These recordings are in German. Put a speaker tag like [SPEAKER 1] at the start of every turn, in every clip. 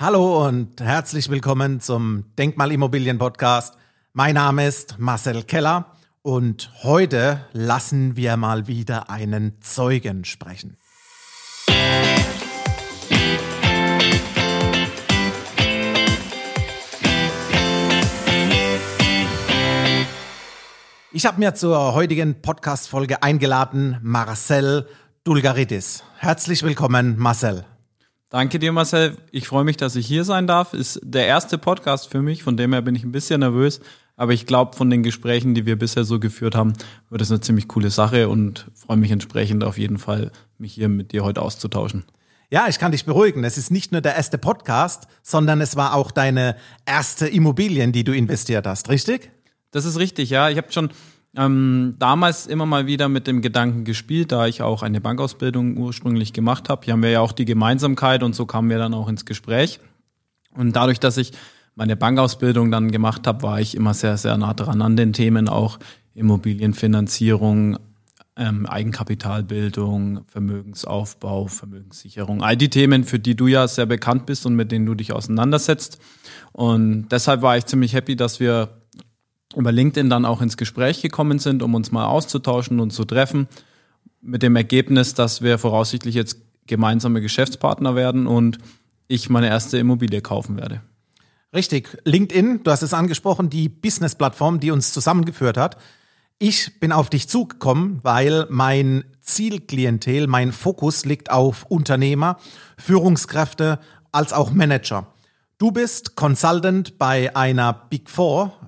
[SPEAKER 1] Hallo und herzlich willkommen zum Denkmalimmobilien Podcast. Mein Name ist Marcel Keller und heute lassen wir mal wieder einen Zeugen sprechen. Ich habe mir zur heutigen Podcast-Folge eingeladen Marcel Dulgaridis. Herzlich willkommen, Marcel.
[SPEAKER 2] Danke dir, Marcel. Ich freue mich, dass ich hier sein darf. Ist der erste Podcast für mich, von dem her bin ich ein bisschen nervös. Aber ich glaube, von den Gesprächen, die wir bisher so geführt haben, wird es eine ziemlich coole Sache und freue mich entsprechend auf jeden Fall, mich hier mit dir heute auszutauschen.
[SPEAKER 1] Ja, ich kann dich beruhigen. Es ist nicht nur der erste Podcast, sondern es war auch deine erste Immobilien, die du investiert hast, richtig?
[SPEAKER 2] Das ist richtig, ja. Ich habe schon ähm, damals immer mal wieder mit dem Gedanken gespielt, da ich auch eine Bankausbildung ursprünglich gemacht habe. Hier haben wir ja auch die Gemeinsamkeit und so kamen wir dann auch ins Gespräch. Und dadurch, dass ich meine Bankausbildung dann gemacht habe, war ich immer sehr, sehr nah dran an den Themen, auch Immobilienfinanzierung, ähm, Eigenkapitalbildung, Vermögensaufbau, Vermögenssicherung. All die Themen, für die du ja sehr bekannt bist und mit denen du dich auseinandersetzt. Und deshalb war ich ziemlich happy, dass wir über LinkedIn dann auch ins Gespräch gekommen sind, um uns mal auszutauschen und zu treffen, mit dem Ergebnis, dass wir voraussichtlich jetzt gemeinsame Geschäftspartner werden und ich meine erste Immobilie kaufen werde.
[SPEAKER 1] Richtig, LinkedIn, du hast es angesprochen, die Business-Plattform, die uns zusammengeführt hat. Ich bin auf dich zugekommen, weil mein Zielklientel, mein Fokus liegt auf Unternehmer, Führungskräfte als auch Manager. Du bist Consultant bei einer Big Four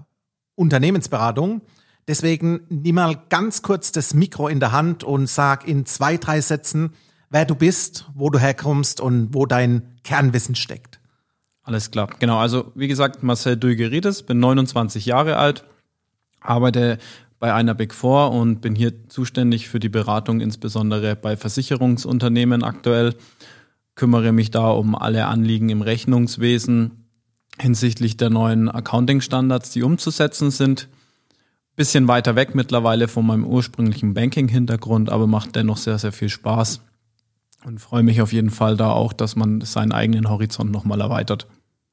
[SPEAKER 1] Unternehmensberatung. Deswegen nimm mal ganz kurz das Mikro in der Hand und sag in zwei, drei Sätzen, wer du bist, wo du herkommst und wo dein Kernwissen steckt.
[SPEAKER 2] Alles klar, genau. Also wie gesagt, Marcel Duigerides, bin 29 Jahre alt, arbeite bei einer Big Four und bin hier zuständig für die Beratung, insbesondere bei Versicherungsunternehmen aktuell. Kümmere mich da um alle Anliegen im Rechnungswesen, hinsichtlich der neuen Accounting-Standards, die umzusetzen sind. Bisschen weiter weg mittlerweile von meinem ursprünglichen Banking-Hintergrund, aber macht dennoch sehr, sehr viel Spaß. Und freue mich auf jeden Fall da auch, dass man seinen eigenen Horizont nochmal erweitert.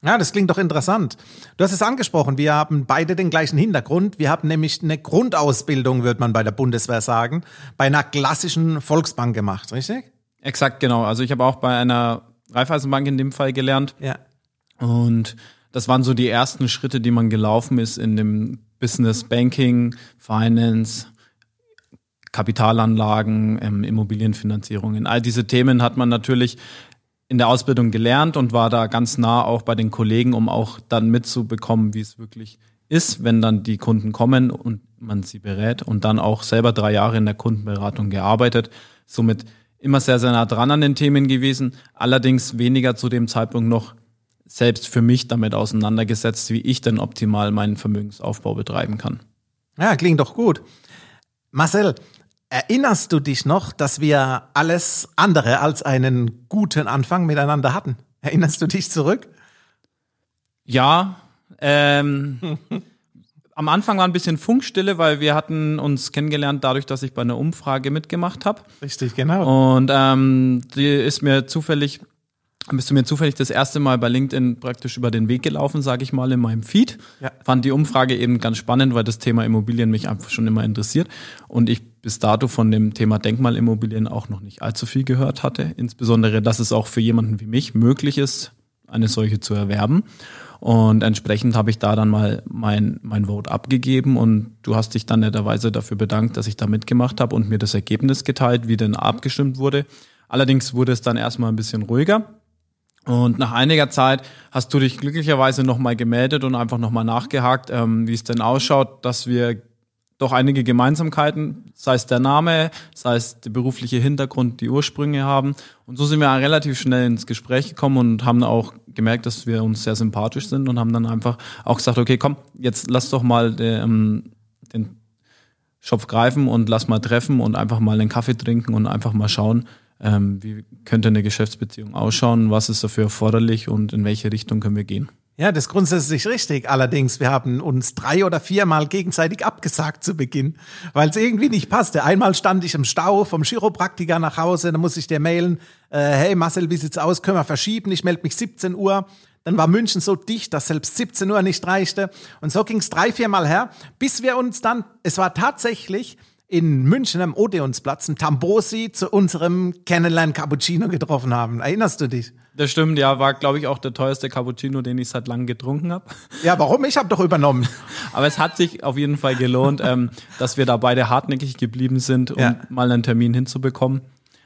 [SPEAKER 1] Ja, das klingt doch interessant. Du hast es angesprochen, wir haben beide den gleichen Hintergrund. Wir haben nämlich eine Grundausbildung, wird man bei der Bundeswehr sagen, bei einer klassischen Volksbank gemacht, richtig?
[SPEAKER 2] Exakt, genau. Also ich habe auch bei einer Raiffeisenbank in dem Fall gelernt. Ja. Und das waren so die ersten Schritte, die man gelaufen ist in dem Business Banking, Finance, Kapitalanlagen, ähm, Immobilienfinanzierungen. All diese Themen hat man natürlich in der Ausbildung gelernt und war da ganz nah auch bei den Kollegen, um auch dann mitzubekommen, wie es wirklich ist, wenn dann die Kunden kommen und man sie berät und dann auch selber drei Jahre in der Kundenberatung gearbeitet. Somit immer sehr, sehr nah dran an den Themen gewesen, allerdings weniger zu dem Zeitpunkt noch selbst für mich damit auseinandergesetzt, wie ich denn optimal meinen Vermögensaufbau betreiben kann.
[SPEAKER 1] Ja, klingt doch gut. Marcel, erinnerst du dich noch, dass wir alles andere als einen guten Anfang miteinander hatten? Erinnerst du dich zurück?
[SPEAKER 2] Ja, ähm, am Anfang war ein bisschen Funkstille, weil wir hatten uns kennengelernt dadurch, dass ich bei einer Umfrage mitgemacht habe.
[SPEAKER 1] Richtig, genau.
[SPEAKER 2] Und ähm, die ist mir zufällig bist du mir zufällig das erste Mal bei LinkedIn praktisch über den Weg gelaufen, sage ich mal, in meinem Feed. Ja. Fand die Umfrage eben ganz spannend, weil das Thema Immobilien mich einfach schon immer interessiert und ich bis dato von dem Thema Denkmalimmobilien auch noch nicht allzu viel gehört hatte. Insbesondere, dass es auch für jemanden wie mich möglich ist, eine solche zu erwerben. Und entsprechend habe ich da dann mal mein, mein Vote abgegeben und du hast dich dann netterweise dafür bedankt, dass ich da mitgemacht habe und mir das Ergebnis geteilt, wie denn abgestimmt wurde. Allerdings wurde es dann erstmal ein bisschen ruhiger und nach einiger Zeit hast du dich glücklicherweise nochmal gemeldet und einfach nochmal nachgehakt, ähm, wie es denn ausschaut, dass wir doch einige Gemeinsamkeiten, sei es der Name, sei es der berufliche Hintergrund, die Ursprünge haben. Und so sind wir relativ schnell ins Gespräch gekommen und haben auch gemerkt, dass wir uns sehr sympathisch sind und haben dann einfach auch gesagt, okay, komm, jetzt lass doch mal den, ähm, den Schopf greifen und lass mal treffen und einfach mal einen Kaffee trinken und einfach mal schauen, ähm, wie könnte eine Geschäftsbeziehung ausschauen, was ist dafür erforderlich und in welche Richtung können wir gehen.
[SPEAKER 1] Ja, das ist grundsätzlich richtig. Allerdings, wir haben uns drei oder viermal gegenseitig abgesagt zu Beginn, weil es irgendwie nicht passte. Einmal stand ich im Stau vom Chiropraktiker nach Hause, dann muss ich dir mailen, äh, hey Marcel, wie sieht's aus? Können wir verschieben? Ich melde mich 17 Uhr. Dann war München so dicht, dass selbst 17 Uhr nicht reichte. Und so ging es drei, viermal her, bis wir uns dann, es war tatsächlich in München am Odeonsplatz, im Tambosi, zu unserem Kennenlernen Cappuccino getroffen haben. Erinnerst du dich?
[SPEAKER 2] Das stimmt, ja, war glaube ich auch der teuerste Cappuccino, den ich seit langem getrunken habe.
[SPEAKER 1] Ja, warum? Ich habe doch übernommen.
[SPEAKER 2] Aber es hat sich auf jeden Fall gelohnt, ähm, dass wir da beide hartnäckig geblieben sind, um ja. mal einen Termin hinzubekommen.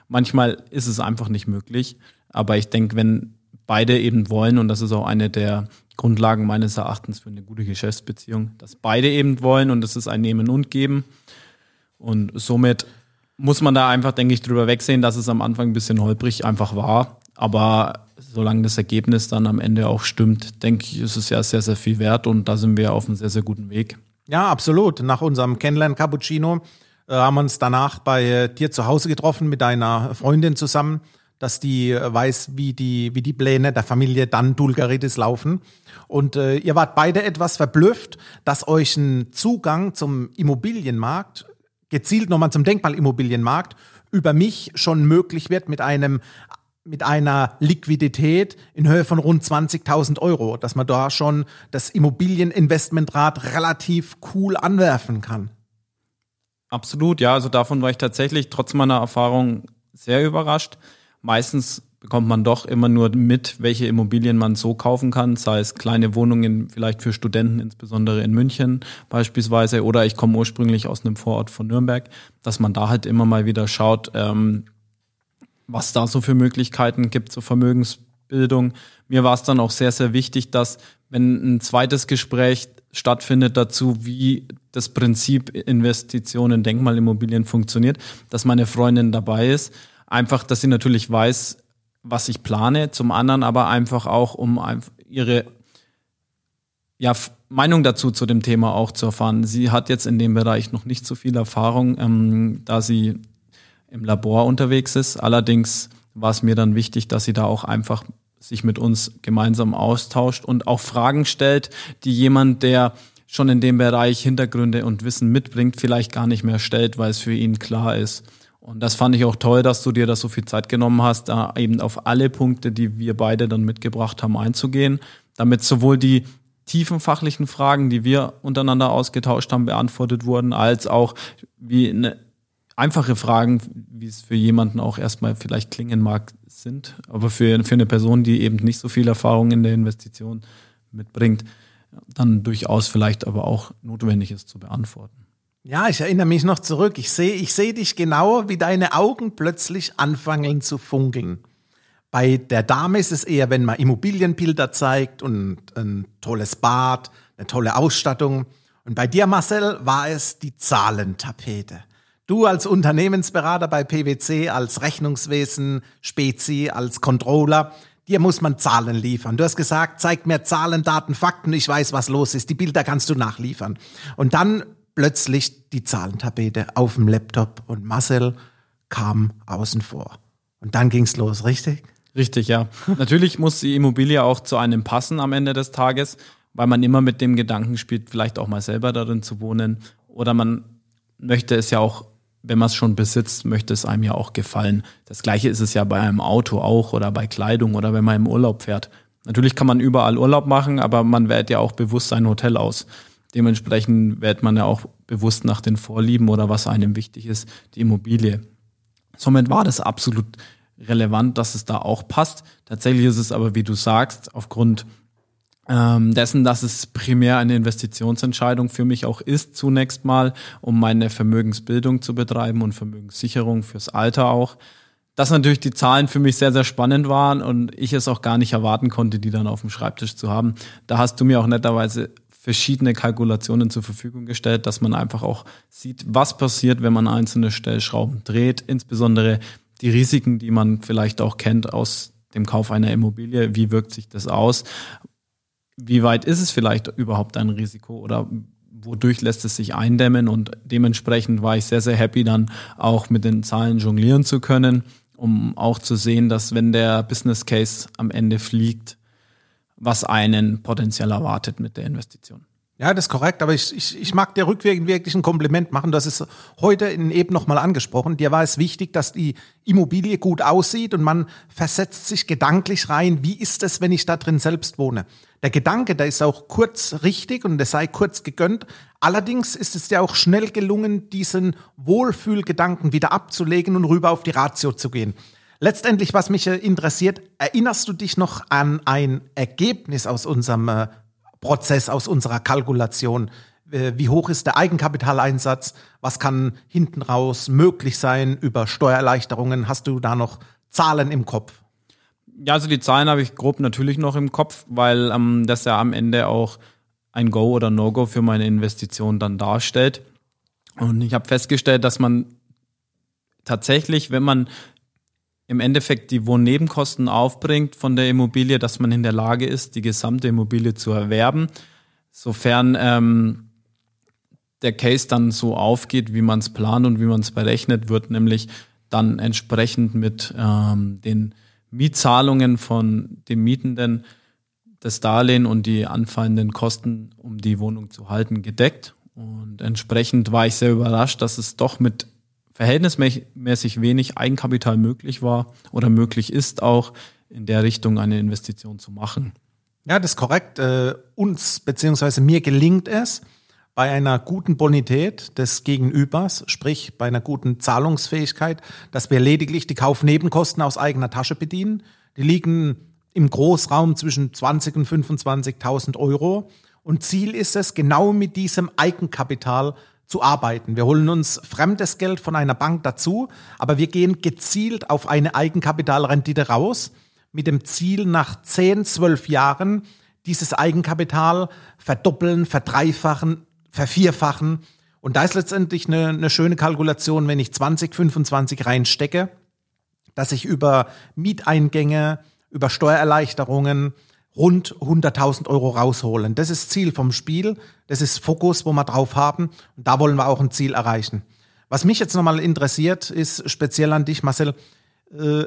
[SPEAKER 2] Manchmal ist es einfach nicht möglich, aber ich denke, wenn beide eben wollen, und das ist auch eine der Grundlagen meines Erachtens für eine gute Geschäftsbeziehung, dass beide eben wollen und das ist ein Nehmen und Geben. Und somit muss man da einfach, denke ich, drüber wegsehen, dass es am Anfang ein bisschen holprig einfach war. Aber solange das Ergebnis dann am Ende auch stimmt, denke ich, ist es ja sehr, sehr viel wert und da sind wir auf einem sehr, sehr guten Weg.
[SPEAKER 1] Ja, absolut. Nach unserem Kennenlernen Cappuccino äh, haben wir uns danach bei äh, dir zu Hause getroffen mit deiner Freundin zusammen dass die äh, weiß, wie die, wie die Pläne der Familie dann Dulgaridis laufen. Und äh, ihr wart beide etwas verblüfft, dass euch ein Zugang zum Immobilienmarkt, gezielt nochmal zum Denkmalimmobilienmarkt, über mich schon möglich wird mit einem mit einer Liquidität in Höhe von rund 20.000 Euro, dass man da schon das Immobilieninvestmentrad relativ cool anwerfen kann.
[SPEAKER 2] Absolut, ja. Also davon war ich tatsächlich trotz meiner Erfahrung sehr überrascht meistens bekommt man doch immer nur mit, welche Immobilien man so kaufen kann, sei es kleine Wohnungen vielleicht für Studenten, insbesondere in München beispielsweise, oder ich komme ursprünglich aus einem Vorort von Nürnberg, dass man da halt immer mal wieder schaut, ähm, was da so für Möglichkeiten gibt zur Vermögensbildung. Mir war es dann auch sehr, sehr wichtig, dass wenn ein zweites Gespräch stattfindet dazu, wie das Prinzip Investitionen in Denkmalimmobilien funktioniert, dass meine Freundin dabei ist. Einfach, dass sie natürlich weiß, was ich plane. Zum anderen aber einfach auch, um ihre ja, Meinung dazu zu dem Thema auch zu erfahren. Sie hat jetzt in dem Bereich noch nicht so viel Erfahrung, ähm, da sie im Labor unterwegs ist. Allerdings war es mir dann wichtig, dass sie da auch einfach sich mit uns gemeinsam austauscht und auch Fragen stellt, die jemand, der schon in dem Bereich Hintergründe und Wissen mitbringt, vielleicht gar nicht mehr stellt, weil es für ihn klar ist. Und das fand ich auch toll, dass du dir da so viel Zeit genommen hast, da eben auf alle Punkte, die wir beide dann mitgebracht haben, einzugehen, damit sowohl die tiefen fachlichen Fragen, die wir untereinander ausgetauscht haben, beantwortet wurden, als auch wie eine einfache Fragen, wie es für jemanden auch erstmal vielleicht klingen mag, sind, aber für, für eine Person, die eben nicht so viel Erfahrung in der Investition mitbringt, dann durchaus vielleicht aber auch notwendig ist zu beantworten.
[SPEAKER 1] Ja, ich erinnere mich noch zurück. Ich sehe ich seh dich genau, wie deine Augen plötzlich anfangen zu funkeln. Bei der Dame ist es eher, wenn man Immobilienbilder zeigt und ein tolles Bad, eine tolle Ausstattung. Und bei dir, Marcel, war es die Zahlentapete. Du als Unternehmensberater bei PwC, als Rechnungswesen, Spezi, als Controller, dir muss man Zahlen liefern. Du hast gesagt, zeig mir Zahlen, Daten, Fakten, ich weiß, was los ist. Die Bilder kannst du nachliefern. Und dann plötzlich die Zahlentapete auf dem Laptop und Marcel kam außen vor. Und dann ging's los, richtig?
[SPEAKER 2] Richtig, ja. Natürlich muss die Immobilie auch zu einem passen am Ende des Tages, weil man immer mit dem Gedanken spielt, vielleicht auch mal selber darin zu wohnen. Oder man möchte es ja auch, wenn man es schon besitzt, möchte es einem ja auch gefallen. Das gleiche ist es ja bei einem Auto auch oder bei Kleidung oder wenn man im Urlaub fährt. Natürlich kann man überall Urlaub machen, aber man wählt ja auch bewusst sein Hotel aus. Dementsprechend wählt man ja auch bewusst nach den Vorlieben oder was einem wichtig ist, die Immobilie. Somit war das absolut relevant, dass es da auch passt. Tatsächlich ist es aber, wie du sagst, aufgrund ähm, dessen, dass es primär eine Investitionsentscheidung für mich auch ist, zunächst mal, um meine Vermögensbildung zu betreiben und Vermögenssicherung fürs Alter auch. Dass natürlich die Zahlen für mich sehr, sehr spannend waren und ich es auch gar nicht erwarten konnte, die dann auf dem Schreibtisch zu haben. Da hast du mir auch netterweise verschiedene Kalkulationen zur Verfügung gestellt, dass man einfach auch sieht, was passiert, wenn man einzelne Stellschrauben dreht, insbesondere die Risiken, die man vielleicht auch kennt aus dem Kauf einer Immobilie, wie wirkt sich das aus? Wie weit ist es vielleicht überhaupt ein Risiko oder wodurch lässt es sich eindämmen? Und dementsprechend war ich sehr, sehr happy, dann auch mit den Zahlen jonglieren zu können, um auch zu sehen, dass wenn der Business Case am Ende fliegt, was einen potenziell erwartet mit der Investition.
[SPEAKER 1] Ja, das ist korrekt, aber ich, ich, ich mag dir rückwirkend wirklich ein Kompliment machen. Hast es heute in eben nochmal angesprochen. Dir war es wichtig, dass die Immobilie gut aussieht und man versetzt sich gedanklich rein, wie ist es, wenn ich da drin selbst wohne. Der Gedanke, der ist auch kurz richtig und der sei kurz gegönnt. Allerdings ist es ja auch schnell gelungen, diesen Wohlfühlgedanken wieder abzulegen und rüber auf die Ratio zu gehen. Letztendlich, was mich interessiert, erinnerst du dich noch an ein Ergebnis aus unserem äh, Prozess aus unserer Kalkulation. Äh, wie hoch ist der Eigenkapitaleinsatz? Was kann hinten raus möglich sein über Steuererleichterungen? Hast du da noch Zahlen im Kopf?
[SPEAKER 2] Ja, also die Zahlen habe ich grob natürlich noch im Kopf, weil ähm, das ja am Ende auch ein Go oder No-Go für meine Investition dann darstellt. Und ich habe festgestellt, dass man tatsächlich, wenn man im Endeffekt die Wohnnebenkosten aufbringt von der Immobilie, dass man in der Lage ist, die gesamte Immobilie zu erwerben, sofern ähm, der Case dann so aufgeht, wie man es plant und wie man es berechnet, wird nämlich dann entsprechend mit ähm, den Mietzahlungen von dem Mietenden das Darlehen und die anfallenden Kosten, um die Wohnung zu halten, gedeckt. Und entsprechend war ich sehr überrascht, dass es doch mit verhältnismäßig wenig Eigenkapital möglich war oder möglich ist, auch in der Richtung eine Investition zu machen.
[SPEAKER 1] Ja, das ist korrekt. Äh, uns beziehungsweise mir gelingt es, bei einer guten Bonität des Gegenübers, sprich bei einer guten Zahlungsfähigkeit, dass wir lediglich die Kaufnebenkosten aus eigener Tasche bedienen. Die liegen im Großraum zwischen 20 und 25.000 Euro. Und Ziel ist es, genau mit diesem Eigenkapital zu arbeiten. Wir holen uns fremdes Geld von einer Bank dazu, aber wir gehen gezielt auf eine Eigenkapitalrendite raus, mit dem Ziel, nach 10, 12 Jahren dieses Eigenkapital verdoppeln, verdreifachen, vervierfachen. Und da ist letztendlich eine, eine schöne Kalkulation, wenn ich 20, 25 reinstecke, dass ich über Mieteingänge, über Steuererleichterungen, rund 100.000 Euro rausholen. Das ist Ziel vom Spiel, das ist Fokus, wo wir drauf haben und da wollen wir auch ein Ziel erreichen. Was mich jetzt nochmal interessiert, ist speziell an dich, Marcel, äh,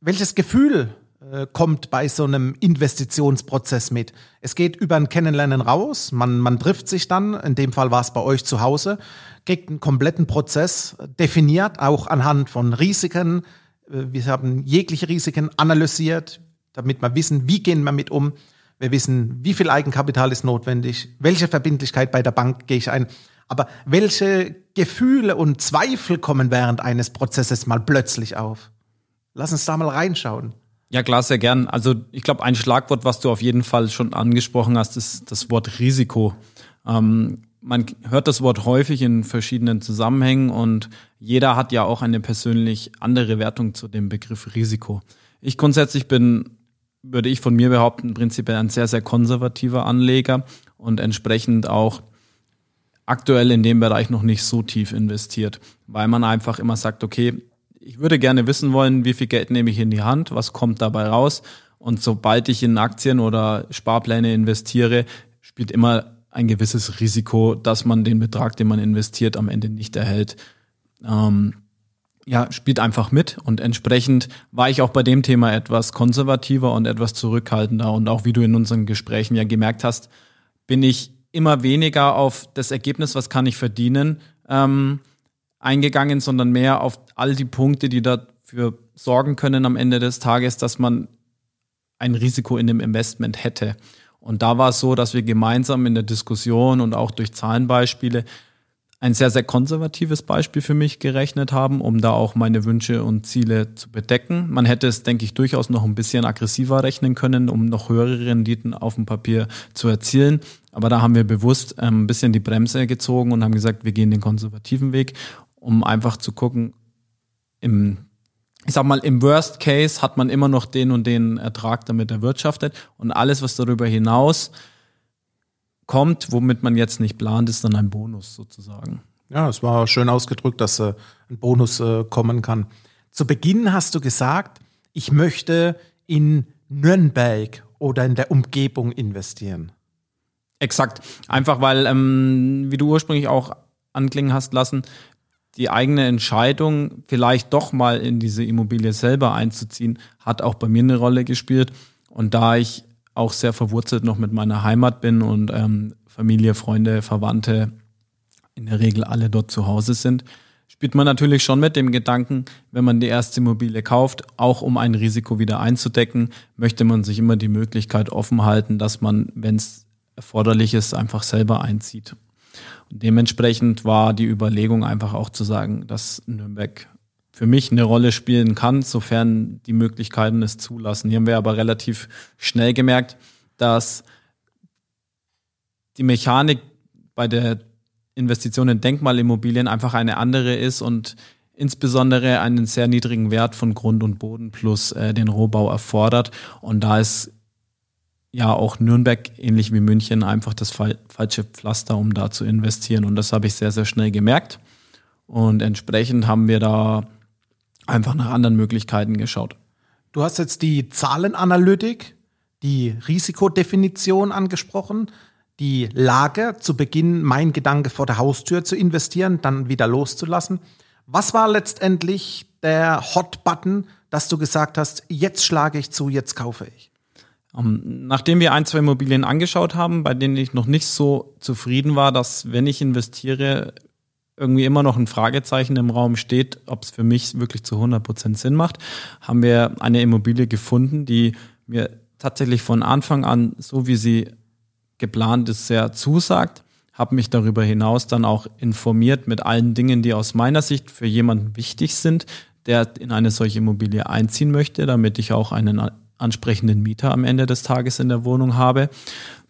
[SPEAKER 1] welches Gefühl äh, kommt bei so einem Investitionsprozess mit? Es geht über ein Kennenlernen raus, man, man trifft sich dann, in dem Fall war es bei euch zu Hause, kriegt einen kompletten Prozess definiert, auch anhand von Risiken. Äh, wir haben jegliche Risiken analysiert, damit wir wissen, wie gehen wir mit um. Wir wissen, wie viel Eigenkapital ist notwendig, welche Verbindlichkeit bei der Bank gehe ich ein. Aber welche Gefühle und Zweifel kommen während eines Prozesses mal plötzlich auf? Lass uns da mal reinschauen.
[SPEAKER 2] Ja, klar, sehr gern. Also ich glaube, ein Schlagwort, was du auf jeden Fall schon angesprochen hast, ist das Wort Risiko. Ähm, man hört das Wort häufig in verschiedenen Zusammenhängen und jeder hat ja auch eine persönlich andere Wertung zu dem Begriff Risiko. Ich grundsätzlich bin würde ich von mir behaupten, prinzipiell ein sehr, sehr konservativer Anleger und entsprechend auch aktuell in dem Bereich noch nicht so tief investiert, weil man einfach immer sagt, okay, ich würde gerne wissen wollen, wie viel Geld nehme ich in die Hand, was kommt dabei raus und sobald ich in Aktien oder Sparpläne investiere, spielt immer ein gewisses Risiko, dass man den Betrag, den man investiert, am Ende nicht erhält. Ähm, ja, spielt einfach mit und entsprechend war ich auch bei dem Thema etwas konservativer und etwas zurückhaltender und auch wie du in unseren Gesprächen ja gemerkt hast, bin ich immer weniger auf das Ergebnis, was kann ich verdienen, ähm, eingegangen, sondern mehr auf all die Punkte, die dafür sorgen können am Ende des Tages, dass man ein Risiko in dem Investment hätte. Und da war es so, dass wir gemeinsam in der Diskussion und auch durch Zahlenbeispiele ein sehr, sehr konservatives Beispiel für mich gerechnet haben, um da auch meine Wünsche und Ziele zu bedecken. Man hätte es, denke ich, durchaus noch ein bisschen aggressiver rechnen können, um noch höhere Renditen auf dem Papier zu erzielen. Aber da haben wir bewusst ähm, ein bisschen die Bremse gezogen und haben gesagt, wir gehen den konservativen Weg, um einfach zu gucken, im ich sag mal, im Worst Case hat man immer noch den und den Ertrag damit erwirtschaftet und alles, was darüber hinaus kommt, womit man jetzt nicht plant, ist dann ein Bonus sozusagen.
[SPEAKER 1] Ja, es war schön ausgedrückt, dass äh, ein Bonus äh, kommen kann. Zu Beginn hast du gesagt, ich möchte in Nürnberg oder in der Umgebung investieren.
[SPEAKER 2] Exakt. Einfach weil, ähm, wie du ursprünglich auch anklingen hast lassen, die eigene Entscheidung, vielleicht doch mal in diese Immobilie selber einzuziehen, hat auch bei mir eine Rolle gespielt. Und da ich auch sehr verwurzelt noch mit meiner Heimat bin und ähm, Familie, Freunde, Verwandte in der Regel alle dort zu Hause sind, spielt man natürlich schon mit dem Gedanken, wenn man die erste Immobilie kauft, auch um ein Risiko wieder einzudecken, möchte man sich immer die Möglichkeit offen halten, dass man, wenn es erforderlich ist, einfach selber einzieht. Und dementsprechend war die Überlegung einfach auch zu sagen, dass Nürnberg für mich eine Rolle spielen kann, sofern die Möglichkeiten es zulassen. Hier haben wir aber relativ schnell gemerkt, dass die Mechanik bei der Investition in Denkmalimmobilien einfach eine andere ist und insbesondere einen sehr niedrigen Wert von Grund und Boden plus äh, den Rohbau erfordert. Und da ist ja auch Nürnberg, ähnlich wie München, einfach das falsche Pflaster, um da zu investieren. Und das habe ich sehr, sehr schnell gemerkt. Und entsprechend haben wir da einfach nach anderen Möglichkeiten geschaut.
[SPEAKER 1] Du hast jetzt die Zahlenanalytik, die Risikodefinition angesprochen, die Lage, zu Beginn mein Gedanke vor der Haustür zu investieren, dann wieder loszulassen. Was war letztendlich der Hot-Button, dass du gesagt hast, jetzt schlage ich zu, jetzt kaufe ich?
[SPEAKER 2] Ähm, nachdem wir ein, zwei Immobilien angeschaut haben, bei denen ich noch nicht so zufrieden war, dass wenn ich investiere, irgendwie immer noch ein Fragezeichen im Raum steht, ob es für mich wirklich zu 100 Prozent Sinn macht, haben wir eine Immobilie gefunden, die mir tatsächlich von Anfang an, so wie sie geplant ist, sehr zusagt. Habe mich darüber hinaus dann auch informiert mit allen Dingen, die aus meiner Sicht für jemanden wichtig sind, der in eine solche Immobilie einziehen möchte, damit ich auch einen ansprechenden Mieter am Ende des Tages in der Wohnung habe.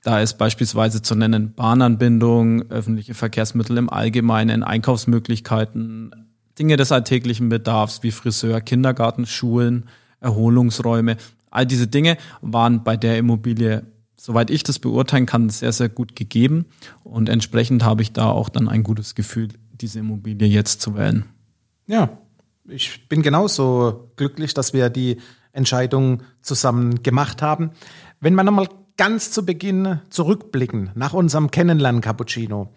[SPEAKER 2] Da ist beispielsweise zu nennen Bahnanbindung, öffentliche Verkehrsmittel im Allgemeinen, Einkaufsmöglichkeiten, Dinge des alltäglichen Bedarfs wie Friseur, Kindergarten, Schulen, Erholungsräume. All diese Dinge waren bei der Immobilie, soweit ich das beurteilen kann, sehr, sehr gut gegeben. Und entsprechend habe ich da auch dann ein gutes Gefühl, diese Immobilie jetzt zu wählen.
[SPEAKER 1] Ja, ich bin genauso glücklich, dass wir die Entscheidung zusammen gemacht haben. Wenn man nochmal ganz zu Beginn zurückblicken, nach unserem Kennenlernen Cappuccino,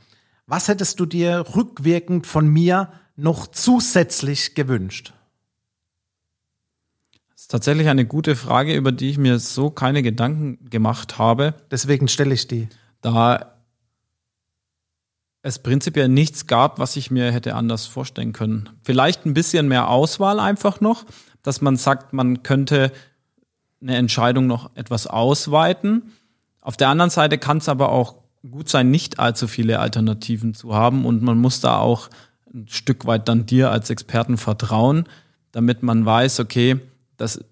[SPEAKER 1] was hättest du dir rückwirkend von mir noch zusätzlich gewünscht?
[SPEAKER 2] Das ist tatsächlich eine gute Frage, über die ich mir so keine Gedanken gemacht habe.
[SPEAKER 1] Deswegen stelle ich die.
[SPEAKER 2] Da es prinzipiell nichts gab, was ich mir hätte anders vorstellen können. Vielleicht ein bisschen mehr Auswahl einfach noch, dass man sagt, man könnte eine Entscheidung noch etwas ausweiten. Auf der anderen Seite kann es aber auch gut sein, nicht allzu viele Alternativen zu haben und man muss da auch ein Stück weit dann dir als Experten vertrauen, damit man weiß, okay, das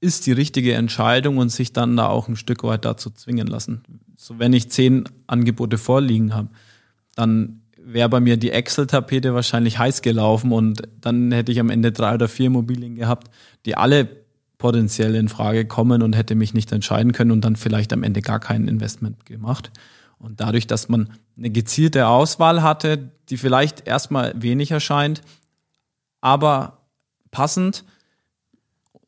[SPEAKER 2] ist die richtige Entscheidung und sich dann da auch ein Stück weit dazu zwingen lassen. So wenn ich zehn Angebote vorliegen habe, dann wäre bei mir die Excel-Tapete wahrscheinlich heiß gelaufen und dann hätte ich am Ende drei oder vier Immobilien gehabt, die alle potenziell in Frage kommen und hätte mich nicht entscheiden können und dann vielleicht am Ende gar kein Investment gemacht. Und dadurch, dass man eine gezielte Auswahl hatte, die vielleicht erstmal wenig erscheint, aber passend,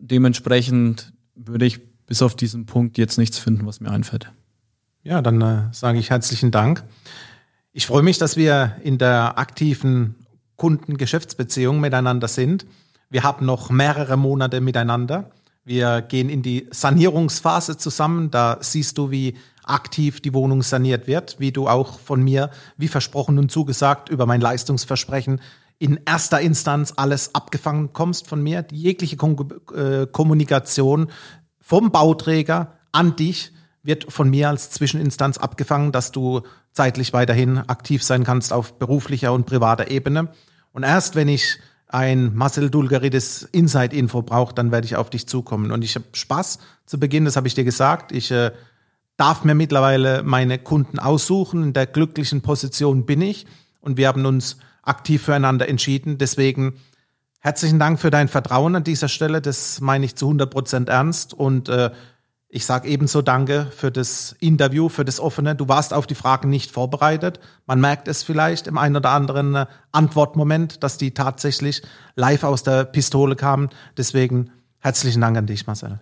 [SPEAKER 2] dementsprechend würde ich bis auf diesen Punkt jetzt nichts finden, was mir einfällt.
[SPEAKER 1] Ja, dann äh, sage ich herzlichen Dank. Ich freue mich, dass wir in der aktiven Kunden-Geschäftsbeziehung miteinander sind. Wir haben noch mehrere Monate miteinander. Wir gehen in die Sanierungsphase zusammen. Da siehst du, wie aktiv die Wohnung saniert wird, wie du auch von mir, wie versprochen und zugesagt, über mein Leistungsversprechen in erster Instanz alles abgefangen kommst von mir. Die jegliche äh, Kommunikation vom Bauträger an dich wird von mir als Zwischeninstanz abgefangen, dass du zeitlich weiterhin aktiv sein kannst auf beruflicher und privater Ebene. Und erst wenn ich ein Marcel Dulgerides Inside-Info braucht, dann werde ich auf dich zukommen. Und ich habe Spaß zu Beginn, das habe ich dir gesagt. Ich äh, darf mir mittlerweile meine Kunden aussuchen. In der glücklichen Position bin ich. Und wir haben uns aktiv füreinander entschieden. Deswegen herzlichen Dank für dein Vertrauen an dieser Stelle. Das meine ich zu 100 Prozent ernst. Und äh, ich sage ebenso Danke für das Interview, für das Offene. Du warst auf die Fragen nicht vorbereitet. Man merkt es vielleicht im einen oder anderen äh, Antwortmoment, dass die tatsächlich live aus der Pistole kamen. Deswegen herzlichen Dank an dich, Marcel.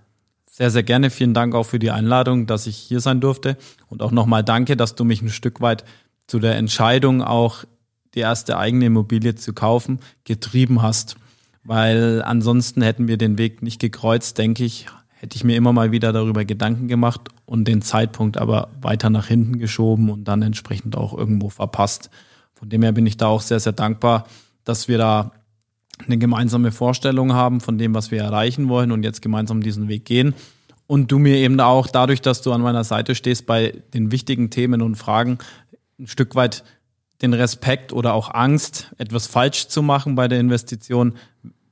[SPEAKER 2] Sehr, sehr gerne. Vielen Dank auch für die Einladung, dass ich hier sein durfte. Und auch nochmal danke, dass du mich ein Stück weit zu der Entscheidung, auch die erste eigene Immobilie zu kaufen, getrieben hast. Weil ansonsten hätten wir den Weg nicht gekreuzt, denke ich, hätte ich mir immer mal wieder darüber Gedanken gemacht und den Zeitpunkt aber weiter nach hinten geschoben und dann entsprechend auch irgendwo verpasst. Von dem her bin ich da auch sehr, sehr dankbar, dass wir da eine gemeinsame Vorstellung haben von dem, was wir erreichen wollen und jetzt gemeinsam diesen Weg gehen. Und du mir eben auch dadurch, dass du an meiner Seite stehst, bei den wichtigen Themen und Fragen ein Stück weit den Respekt oder auch Angst, etwas falsch zu machen bei der Investition,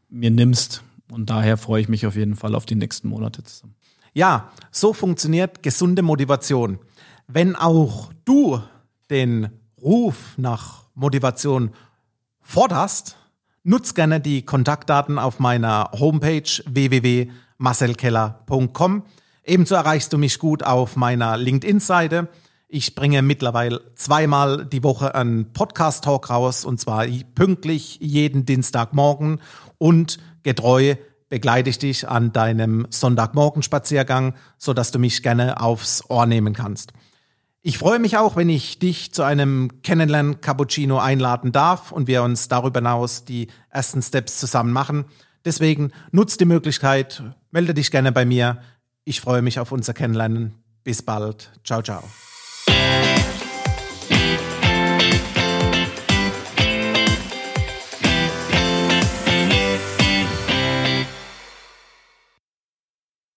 [SPEAKER 2] mir nimmst. Und daher freue ich mich auf jeden Fall auf die nächsten Monate zusammen.
[SPEAKER 1] Ja, so funktioniert gesunde Motivation. Wenn auch du den Ruf nach Motivation forderst, nutz gerne die Kontaktdaten auf meiner Homepage www.marcelkeller.com. Ebenso erreichst du mich gut auf meiner LinkedIn-Seite. Ich bringe mittlerweile zweimal die Woche einen Podcast-Talk raus und zwar pünktlich jeden Dienstagmorgen und getreu begleite ich dich an deinem Sonntagmorgenspaziergang, so dass du mich gerne aufs Ohr nehmen kannst. Ich freue mich auch, wenn ich dich zu einem Kennenlernen Cappuccino einladen darf und wir uns darüber hinaus die ersten Steps zusammen machen. Deswegen nutzt die Möglichkeit, melde dich gerne bei mir. Ich freue mich auf unser Kennenlernen. Bis bald. Ciao, ciao.